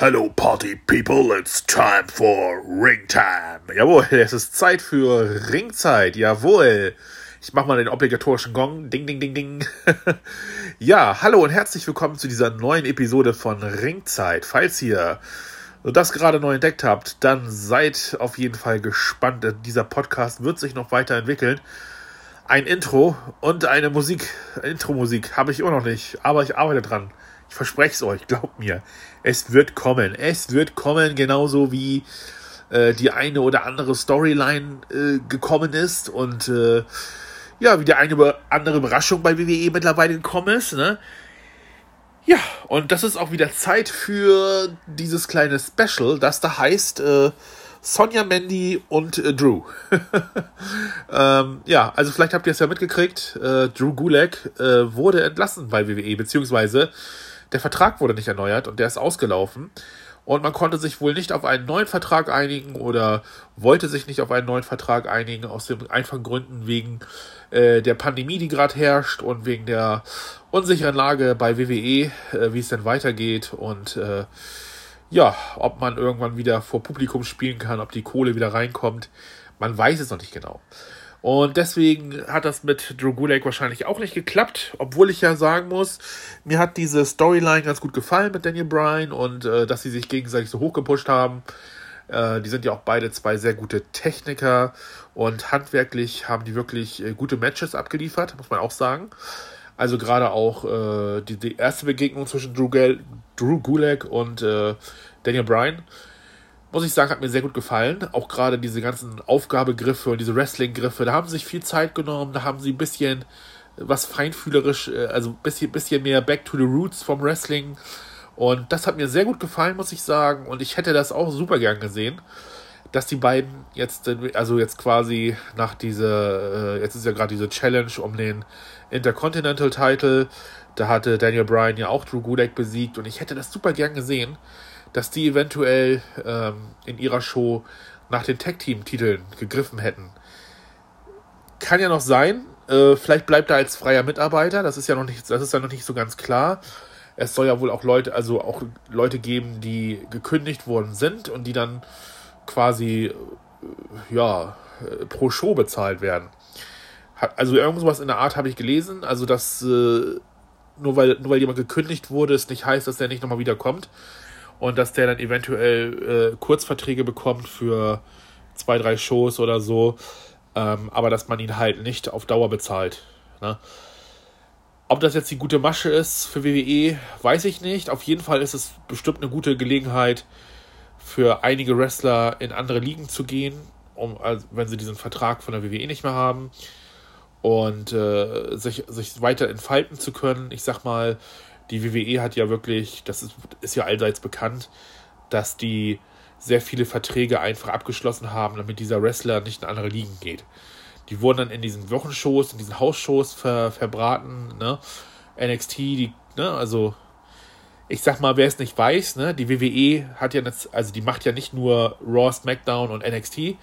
Hello Party People, it's time for Ring Time. Jawohl, es ist Zeit für Ringzeit, jawohl. Ich mach mal den obligatorischen Gong. Ding, ding, ding, ding. ja, hallo und herzlich willkommen zu dieser neuen Episode von Ringzeit. Falls ihr das gerade neu entdeckt habt, dann seid auf jeden Fall gespannt. Dieser Podcast wird sich noch weiterentwickeln. Ein Intro und eine Musik, Intro-Musik habe ich immer noch nicht, aber ich arbeite dran. Ich verspreche es euch, glaubt mir. Es wird kommen. Es wird kommen, genauso wie äh, die eine oder andere Storyline äh, gekommen ist und äh, ja, wie die eine oder andere Überraschung bei WWE mittlerweile gekommen ist. Ne? Ja, und das ist auch wieder Zeit für dieses kleine Special, das da heißt äh, Sonja Mandy und äh, Drew. ähm, ja, also vielleicht habt ihr es ja mitgekriegt, äh, Drew Gulak äh, wurde entlassen bei WWE, beziehungsweise der Vertrag wurde nicht erneuert und der ist ausgelaufen. Und man konnte sich wohl nicht auf einen neuen Vertrag einigen oder wollte sich nicht auf einen neuen Vertrag einigen, aus den einfachen Gründen wegen äh, der Pandemie, die gerade herrscht und wegen der unsicheren Lage bei WWE, äh, wie es denn weitergeht und äh, ja, ob man irgendwann wieder vor Publikum spielen kann, ob die Kohle wieder reinkommt. Man weiß es noch nicht genau. Und deswegen hat das mit Drew Gulak wahrscheinlich auch nicht geklappt, obwohl ich ja sagen muss, mir hat diese Storyline ganz gut gefallen mit Daniel Bryan und äh, dass sie sich gegenseitig so hochgepusht haben. Äh, die sind ja auch beide zwei sehr gute Techniker und handwerklich haben die wirklich äh, gute Matches abgeliefert, muss man auch sagen. Also gerade auch äh, die, die, erste Begegnung zwischen Drew, Drew Gulak und äh, Daniel Bryan muss ich sagen, hat mir sehr gut gefallen. Auch gerade diese ganzen Aufgabegriffe und diese Wrestling-Griffe, da haben sie sich viel Zeit genommen, da haben sie ein bisschen was feinfühlerisch, äh, also ein bisschen, bisschen mehr Back to the Roots vom Wrestling. Und das hat mir sehr gut gefallen, muss ich sagen. Und ich hätte das auch super gern gesehen, dass die beiden jetzt, also jetzt quasi nach dieser, äh, jetzt ist ja gerade diese Challenge um den Intercontinental Title, da hatte Daniel Bryan ja auch Drew Gulak besiegt und ich hätte das super gern gesehen, dass die eventuell ähm, in ihrer Show nach den Tag-Team-Titeln gegriffen hätten. Kann ja noch sein. Äh, vielleicht bleibt er als freier Mitarbeiter. Das ist ja noch nicht, das ist ja noch nicht so ganz klar. Es soll ja wohl auch Leute, also auch Leute geben, die gekündigt worden sind und die dann quasi äh, ja äh, pro Show bezahlt werden. Also irgendwas in der Art habe ich gelesen. Also dass äh, nur weil nur weil jemand gekündigt wurde, es nicht heißt, dass der nicht nochmal wiederkommt und dass der dann eventuell äh, Kurzverträge bekommt für zwei, drei Shows oder so, ähm, aber dass man ihn halt nicht auf Dauer bezahlt. Ne? Ob das jetzt die gute Masche ist für WWE, weiß ich nicht. Auf jeden Fall ist es bestimmt eine gute Gelegenheit für einige Wrestler in andere Ligen zu gehen, um, also wenn sie diesen Vertrag von der WWE nicht mehr haben und äh, sich, sich weiter entfalten zu können. Ich sag mal, die WWE hat ja wirklich, das ist, ist ja allseits bekannt, dass die sehr viele Verträge einfach abgeschlossen haben, damit dieser Wrestler nicht in andere Ligen geht. Die wurden dann in diesen Wochenshows, in diesen Hausshows ver, verbraten, ne? NXT, die, ne, also ich sag mal, wer es nicht weiß, ne, die WWE hat ja, das, also die macht ja nicht nur Raw, SmackDown und NXT,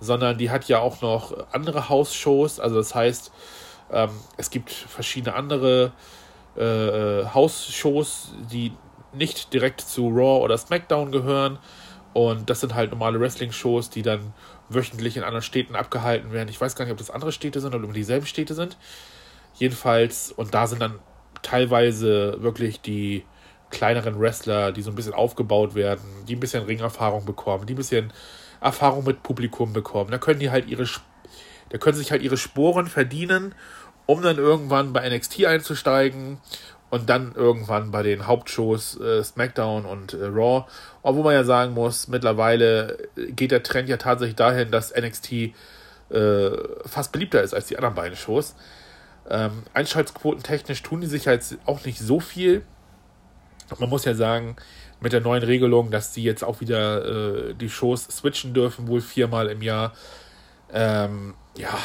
sondern die hat ja auch noch andere Hausshows, also das heißt, ähm, es gibt verschiedene andere äh, äh, Hausshows, die nicht direkt zu Raw oder SmackDown gehören. Und das sind halt normale Wrestling-Shows, die dann wöchentlich in anderen Städten abgehalten werden. Ich weiß gar nicht, ob das andere Städte sind oder ob dieselben Städte sind. Jedenfalls, und da sind dann teilweise wirklich die kleineren Wrestler, die so ein bisschen aufgebaut werden, die ein bisschen Ringerfahrung bekommen, die ein bisschen Erfahrung mit Publikum bekommen. Da können die halt ihre, da können sich halt ihre Sporen verdienen um dann irgendwann bei NXT einzusteigen und dann irgendwann bei den Hauptshows äh, SmackDown und äh, Raw. Obwohl man ja sagen muss, mittlerweile geht der Trend ja tatsächlich dahin, dass NXT äh, fast beliebter ist als die anderen beiden Shows. Ähm, Einschaltquoten technisch tun die sich jetzt auch nicht so viel. Man muss ja sagen, mit der neuen Regelung, dass die jetzt auch wieder äh, die Shows switchen dürfen, wohl viermal im Jahr. Ähm, ja,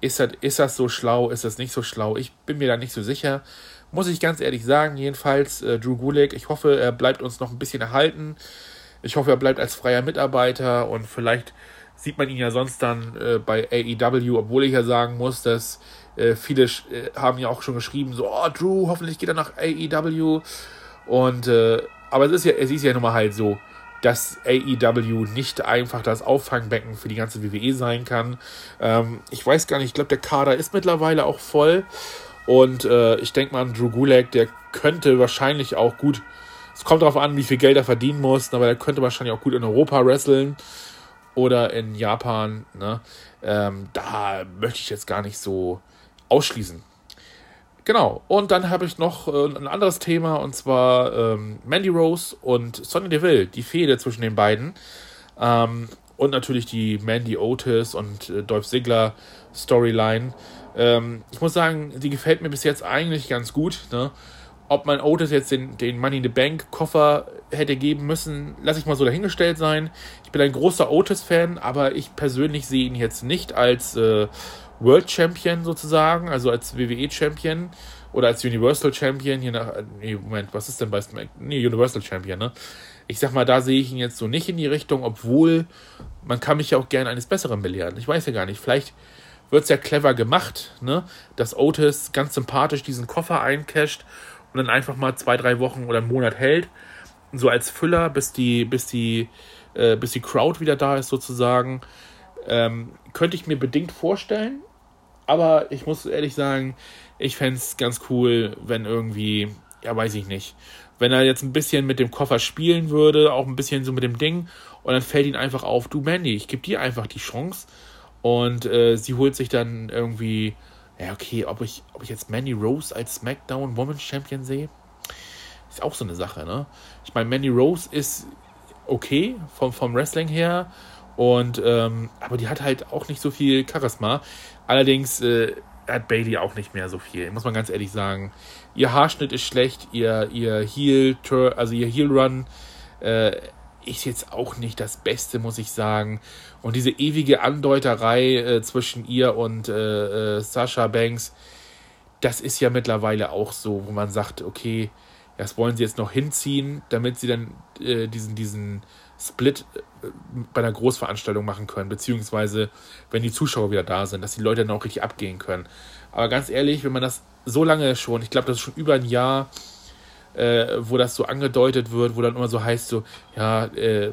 ist das, ist das so schlau, ist das nicht so schlau? Ich bin mir da nicht so sicher. Muss ich ganz ehrlich sagen, jedenfalls äh, Drew Gulak, ich hoffe, er bleibt uns noch ein bisschen erhalten. Ich hoffe, er bleibt als freier Mitarbeiter und vielleicht sieht man ihn ja sonst dann äh, bei AEW, obwohl ich ja sagen muss, dass äh, viele äh, haben ja auch schon geschrieben, so, oh, Drew, hoffentlich geht er nach AEW. Und äh, aber es ist ja, es ist ja nun mal halt so, dass AEW nicht einfach das Auffangbecken für die ganze WWE sein kann. Ähm, ich weiß gar nicht, ich glaube, der Kader ist mittlerweile auch voll. Und äh, ich denke mal, Drew Gulak, der könnte wahrscheinlich auch gut, es kommt darauf an, wie viel Geld er verdienen muss, aber der könnte wahrscheinlich auch gut in Europa wresteln oder in Japan. Ne? Ähm, da möchte ich jetzt gar nicht so ausschließen. Genau, und dann habe ich noch äh, ein anderes Thema und zwar ähm, Mandy Rose und Sonny Deville, die Fehde zwischen den beiden. Ähm, und natürlich die Mandy Otis und äh, Dolph Ziggler Storyline. Ähm, ich muss sagen, die gefällt mir bis jetzt eigentlich ganz gut. Ne? Ob man Otis jetzt den, den Money in the Bank Koffer hätte geben müssen, lasse ich mal so dahingestellt sein. Ich bin ein großer Otis-Fan, aber ich persönlich sehe ihn jetzt nicht als äh, World Champion sozusagen, also als WWE Champion oder als Universal Champion, hier nach, nee, Moment, was ist denn bei Smack, nee, Universal Champion, ne? Ich sag mal, da sehe ich ihn jetzt so nicht in die Richtung, obwohl man kann mich ja auch gerne eines Besseren belehren. Ich weiß ja gar nicht, vielleicht wird es ja clever gemacht, ne? Dass Otis ganz sympathisch diesen Koffer eincasht und dann einfach mal zwei, drei Wochen oder einen Monat hält, so als Füller, bis die, bis die, äh, bis die Crowd wieder da ist sozusagen. Ähm, könnte ich mir bedingt vorstellen, aber ich muss ehrlich sagen, ich fände es ganz cool, wenn irgendwie, ja, weiß ich nicht, wenn er jetzt ein bisschen mit dem Koffer spielen würde, auch ein bisschen so mit dem Ding, und dann fällt ihm einfach auf, du Mandy, ich gebe dir einfach die Chance. Und äh, sie holt sich dann irgendwie, ja, okay, ob ich, ob ich jetzt Mandy Rose als SmackDown Women's Champion sehe, ist auch so eine Sache, ne? Ich meine, Mandy Rose ist okay vom, vom Wrestling her, und ähm, aber die hat halt auch nicht so viel Charisma. Allerdings äh, hat Bailey auch nicht mehr so viel, muss man ganz ehrlich sagen. Ihr Haarschnitt ist schlecht, ihr, ihr Heel, also ihr Heel Run äh, ist jetzt auch nicht das Beste, muss ich sagen. Und diese ewige Andeuterei äh, zwischen ihr und äh, äh, Sasha Banks, das ist ja mittlerweile auch so, wo man sagt, okay, das wollen sie jetzt noch hinziehen, damit sie dann äh, diesen, diesen Split äh, bei einer Großveranstaltung machen können, beziehungsweise wenn die Zuschauer wieder da sind, dass die Leute dann auch richtig abgehen können. Aber ganz ehrlich, wenn man das so lange schon, ich glaube, das ist schon über ein Jahr, äh, wo das so angedeutet wird, wo dann immer so heißt, so, ja, äh,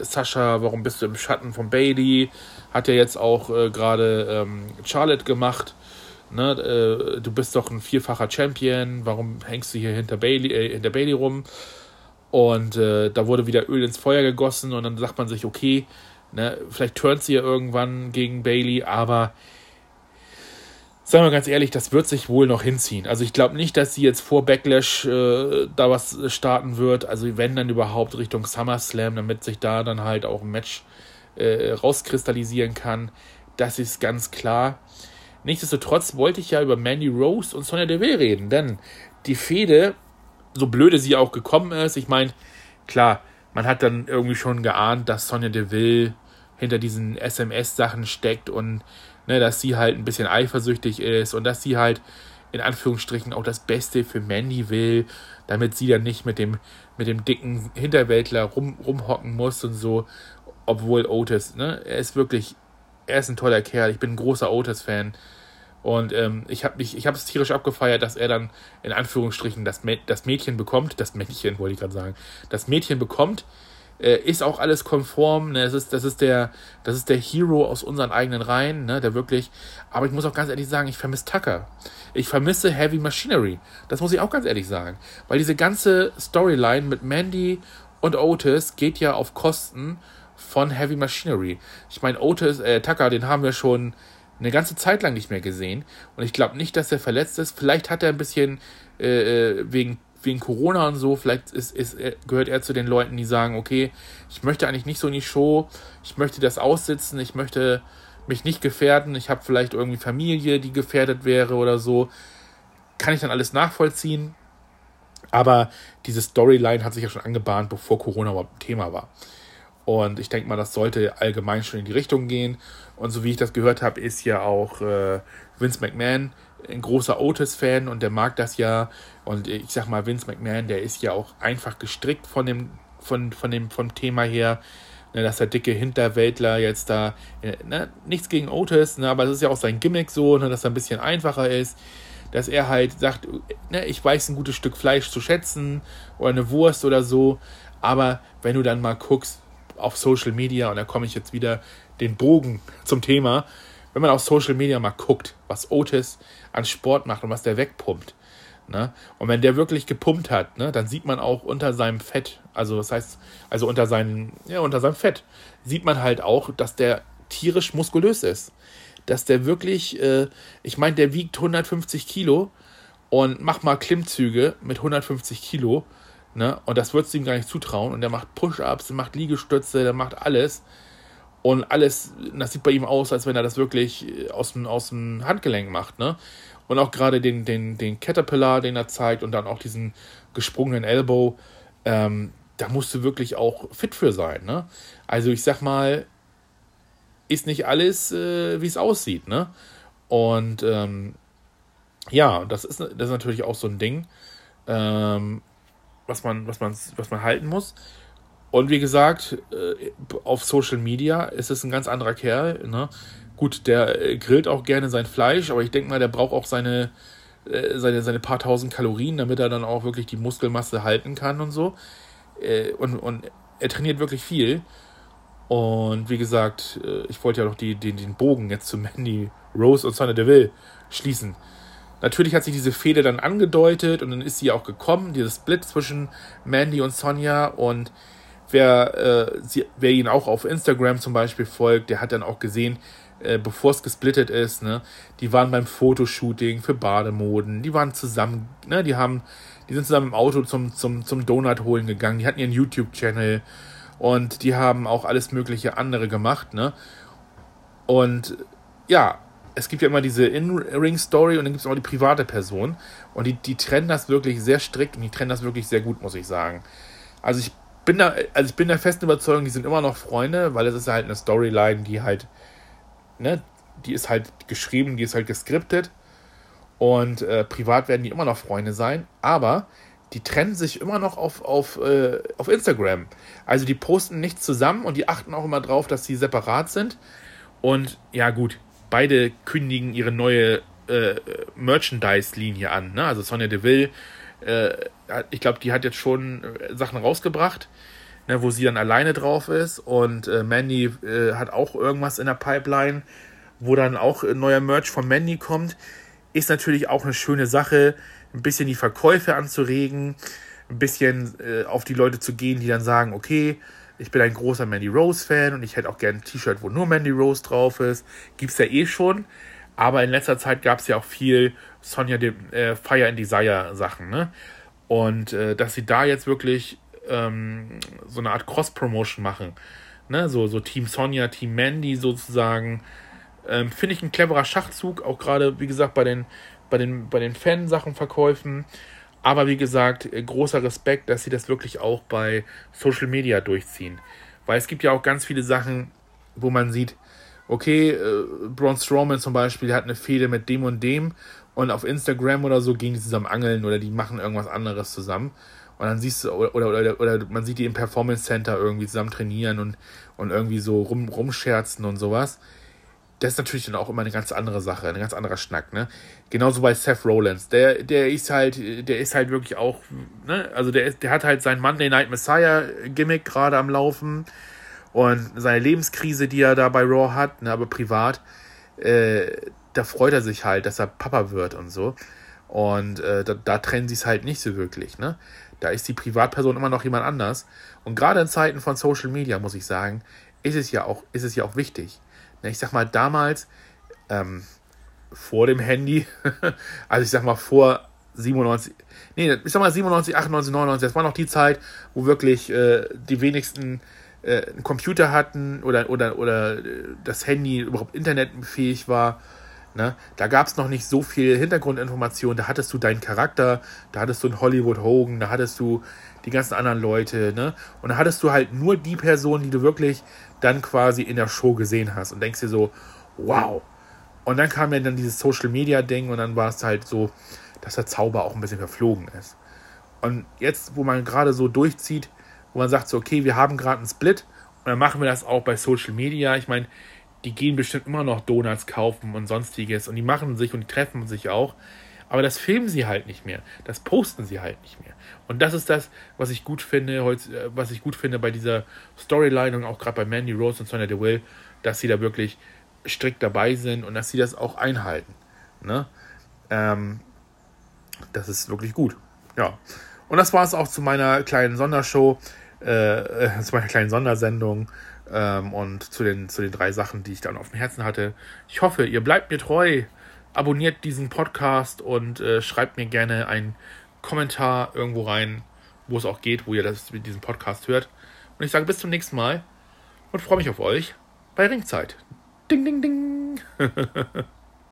Sascha, warum bist du im Schatten von Bailey? Hat ja jetzt auch äh, gerade ähm, Charlotte gemacht. Ne, äh, du bist doch ein vierfacher Champion, warum hängst du hier hinter Bailey, äh, hinter Bailey rum? Und äh, da wurde wieder Öl ins Feuer gegossen und dann sagt man sich, okay, ne, vielleicht turnt sie ja irgendwann gegen Bailey, aber sagen wir ganz ehrlich, das wird sich wohl noch hinziehen. Also ich glaube nicht, dass sie jetzt vor Backlash äh, da was starten wird. Also wenn dann überhaupt Richtung SummerSlam, damit sich da dann halt auch ein Match äh, rauskristallisieren kann. Das ist ganz klar. Nichtsdestotrotz wollte ich ja über Mandy Rose und Sonja Deville reden, denn die Fehde so blöde sie auch gekommen ist, ich meine, klar, man hat dann irgendwie schon geahnt, dass Sonja Deville hinter diesen SMS-Sachen steckt und ne, dass sie halt ein bisschen eifersüchtig ist und dass sie halt in Anführungsstrichen auch das Beste für Mandy will, damit sie dann nicht mit dem, mit dem dicken Hinterwäldler rum, rumhocken muss und so, obwohl Otis, ne, er ist wirklich, er ist ein toller Kerl, ich bin ein großer Otis-Fan und ähm, ich habe ich habe es tierisch abgefeiert, dass er dann in Anführungsstrichen das, das Mädchen bekommt, das Mädchen wollte ich gerade sagen, das Mädchen bekommt, äh, ist auch alles konform. Ne? Das ist das ist der das ist der Hero aus unseren eigenen Reihen, ne? Der wirklich. Aber ich muss auch ganz ehrlich sagen, ich vermisse Tucker. Ich vermisse Heavy Machinery. Das muss ich auch ganz ehrlich sagen, weil diese ganze Storyline mit Mandy und Otis geht ja auf Kosten von Heavy Machinery. Ich meine, Otis, äh, Tucker, den haben wir schon eine ganze Zeit lang nicht mehr gesehen. Und ich glaube nicht, dass er verletzt ist. Vielleicht hat er ein bisschen äh, äh, wegen, wegen Corona und so, vielleicht ist, ist, gehört er zu den Leuten, die sagen, okay, ich möchte eigentlich nicht so in die Show, ich möchte das aussitzen, ich möchte mich nicht gefährden, ich habe vielleicht irgendwie Familie, die gefährdet wäre oder so. Kann ich dann alles nachvollziehen. Aber diese Storyline hat sich ja schon angebahnt, bevor Corona überhaupt ein Thema war. Und ich denke mal, das sollte allgemein schon in die Richtung gehen. Und so wie ich das gehört habe, ist ja auch äh, Vince McMahon ein großer Otis-Fan und der mag das ja. Und ich sag mal, Vince McMahon, der ist ja auch einfach gestrickt von dem, von, von dem, vom Thema her. Ne, dass der dicke Hinterwäldler jetzt da, äh, ne, nichts gegen Otis, ne, aber es ist ja auch sein Gimmick so, ne, dass er ein bisschen einfacher ist. dass er halt sagt, ne, ich weiß ein gutes Stück Fleisch zu schätzen oder eine Wurst oder so, aber wenn du dann mal guckst auf Social Media, und da komme ich jetzt wieder den Bogen zum Thema, wenn man auf Social Media mal guckt, was Otis an Sport macht und was der wegpumpt, Ne? Und wenn der wirklich gepumpt hat, ne, dann sieht man auch unter seinem Fett, also das heißt, also unter seinem, ja, unter seinem Fett, sieht man halt auch, dass der tierisch muskulös ist. Dass der wirklich, äh, ich meine, der wiegt 150 Kilo und macht mal Klimmzüge mit 150 Kilo, ne? Und das würdest du ihm gar nicht zutrauen. Und der macht Push-Ups, der macht Liegestütze, der macht alles. Und alles, das sieht bei ihm aus, als wenn er das wirklich äh, aus dem, aus dem Handgelenk macht, ne? Und auch gerade den, den, den Caterpillar, den er zeigt, und dann auch diesen gesprungenen Elbow, ähm, da musst du wirklich auch fit für sein. Ne? Also ich sag mal, ist nicht alles, äh, wie es aussieht. Ne? Und ähm, ja, das ist, das ist natürlich auch so ein Ding, ähm, was, man, was, man, was man halten muss. Und wie gesagt, äh, auf Social Media ist es ein ganz anderer Kerl. Ne? Gut, der äh, grillt auch gerne sein Fleisch, aber ich denke mal, der braucht auch seine, äh, seine, seine paar tausend Kalorien, damit er dann auch wirklich die Muskelmasse halten kann und so. Und, und er trainiert wirklich viel. Und wie gesagt, ich wollte ja noch die, den, den Bogen jetzt zu Mandy Rose und Sonny Deville schließen. Natürlich hat sich diese Fehde dann angedeutet und dann ist sie auch gekommen, dieses Split zwischen Mandy und Sonja. Und wer, äh, sie, wer ihn auch auf Instagram zum Beispiel folgt, der hat dann auch gesehen, äh, bevor es gesplittet ist, ne, die waren beim Fotoshooting für Bademoden, die waren zusammen, ne, die haben, die sind zusammen im Auto zum, zum, zum Donut holen gegangen, die hatten ihren YouTube-Channel und die haben auch alles mögliche andere gemacht, ne. Und ja, es gibt ja immer diese In-Ring-Story und dann gibt es auch die private Person. Und die, die trennen das wirklich sehr strikt und die trennen das wirklich sehr gut, muss ich sagen. Also ich bin da, also ich bin der festen Überzeugung, die sind immer noch Freunde, weil es ist halt eine Storyline, die halt ne, die ist halt geschrieben, die ist halt geskriptet. Und äh, privat werden die immer noch Freunde sein, aber die trennen sich immer noch auf, auf, äh, auf Instagram. Also die posten nichts zusammen und die achten auch immer drauf, dass sie separat sind. Und ja, gut, beide kündigen ihre neue äh, Merchandise-Linie an. Ne? Also Sonja Deville, äh, ich glaube, die hat jetzt schon äh, Sachen rausgebracht ne, wo sie dann alleine drauf ist. Und äh, Mandy äh, hat auch irgendwas in der Pipeline, wo dann auch ein neuer Merch von Mandy kommt. Ist natürlich auch eine schöne Sache, ein bisschen die Verkäufe anzuregen, ein bisschen äh, auf die Leute zu gehen, die dann sagen, okay, ich bin ein großer Mandy Rose-Fan und ich hätte auch gerne ein T-Shirt, wo nur Mandy Rose drauf ist. Gibt es ja eh schon. Aber in letzter Zeit gab es ja auch viel Sonja äh, Fire and Desire Sachen, ne? Und äh, dass sie da jetzt wirklich ähm, so eine Art Cross-Promotion machen. Ne? So, so Team Sonja, Team Mandy sozusagen. Ähm, Finde ich ein cleverer Schachzug, auch gerade, wie gesagt, bei den, bei den, bei den Fansachen-Verkäufen. Aber wie gesagt, äh, großer Respekt, dass sie das wirklich auch bei Social Media durchziehen. Weil es gibt ja auch ganz viele Sachen, wo man sieht, okay, äh, Braun Strowman zum Beispiel hat eine Fehde mit dem und dem und auf Instagram oder so gehen die zusammen angeln oder die machen irgendwas anderes zusammen. Und dann siehst du, oder, oder, oder, oder man sieht die im Performance Center irgendwie zusammen trainieren und, und irgendwie so rum, rumscherzen und sowas. Das ist natürlich dann auch immer eine ganz andere Sache, ein ganz anderer Schnack, ne? Genauso bei Seth Rollins. Der, der ist halt, der ist halt wirklich auch, ne? Also der, ist, der hat halt sein Monday Night Messiah Gimmick gerade am Laufen und seine Lebenskrise, die er da bei Raw hat, ne? Aber privat, äh, da freut er sich halt, dass er Papa wird und so. Und äh, da, da trennen sie es halt nicht so wirklich, ne? Da ist die Privatperson immer noch jemand anders. Und gerade in Zeiten von Social Media, muss ich sagen, ist es ja auch, ist es ja auch wichtig. Ne, ich sag mal, damals, ähm, vor dem Handy, also ich sag mal vor 97, nee, ich sag mal 97, 98, 99, das war noch die Zeit, wo wirklich äh, die wenigsten äh, einen Computer hatten oder, oder, oder äh, das Handy überhaupt internetfähig war Ne? Da gab es noch nicht so viel Hintergrundinformation. Da hattest du deinen Charakter, da hattest du einen Hollywood Hogan, da hattest du die ganzen anderen Leute. Ne? Und da hattest du halt nur die Person, die du wirklich dann quasi in der Show gesehen hast und denkst dir so, wow. Und dann kam ja dann dieses Social Media Ding und dann war es halt so, dass der Zauber auch ein bisschen verflogen ist. Und jetzt, wo man gerade so durchzieht, wo man sagt so, okay, wir haben gerade einen Split und dann machen wir das auch bei Social Media. Ich meine, die gehen bestimmt immer noch Donuts kaufen und sonstiges und die machen sich und die treffen sich auch. Aber das filmen sie halt nicht mehr. Das posten sie halt nicht mehr. Und das ist das, was ich gut finde, äh, was ich gut finde bei dieser Storyline und auch gerade bei Mandy Rose und Sonya DeWill, dass sie da wirklich strikt dabei sind und dass sie das auch einhalten. Ne? Ähm, das ist wirklich gut. Ja. Und das war es auch zu meiner kleinen Sondershow, äh, äh, zu meiner kleinen Sondersendung ähm, und zu den, zu den drei Sachen, die ich dann auf dem Herzen hatte. Ich hoffe, ihr bleibt mir treu, abonniert diesen Podcast und äh, schreibt mir gerne einen Kommentar irgendwo rein, wo es auch geht, wo ihr das mit diesem Podcast hört. Und ich sage bis zum nächsten Mal und freue mich auf euch bei Ringzeit. Ding, ding, ding.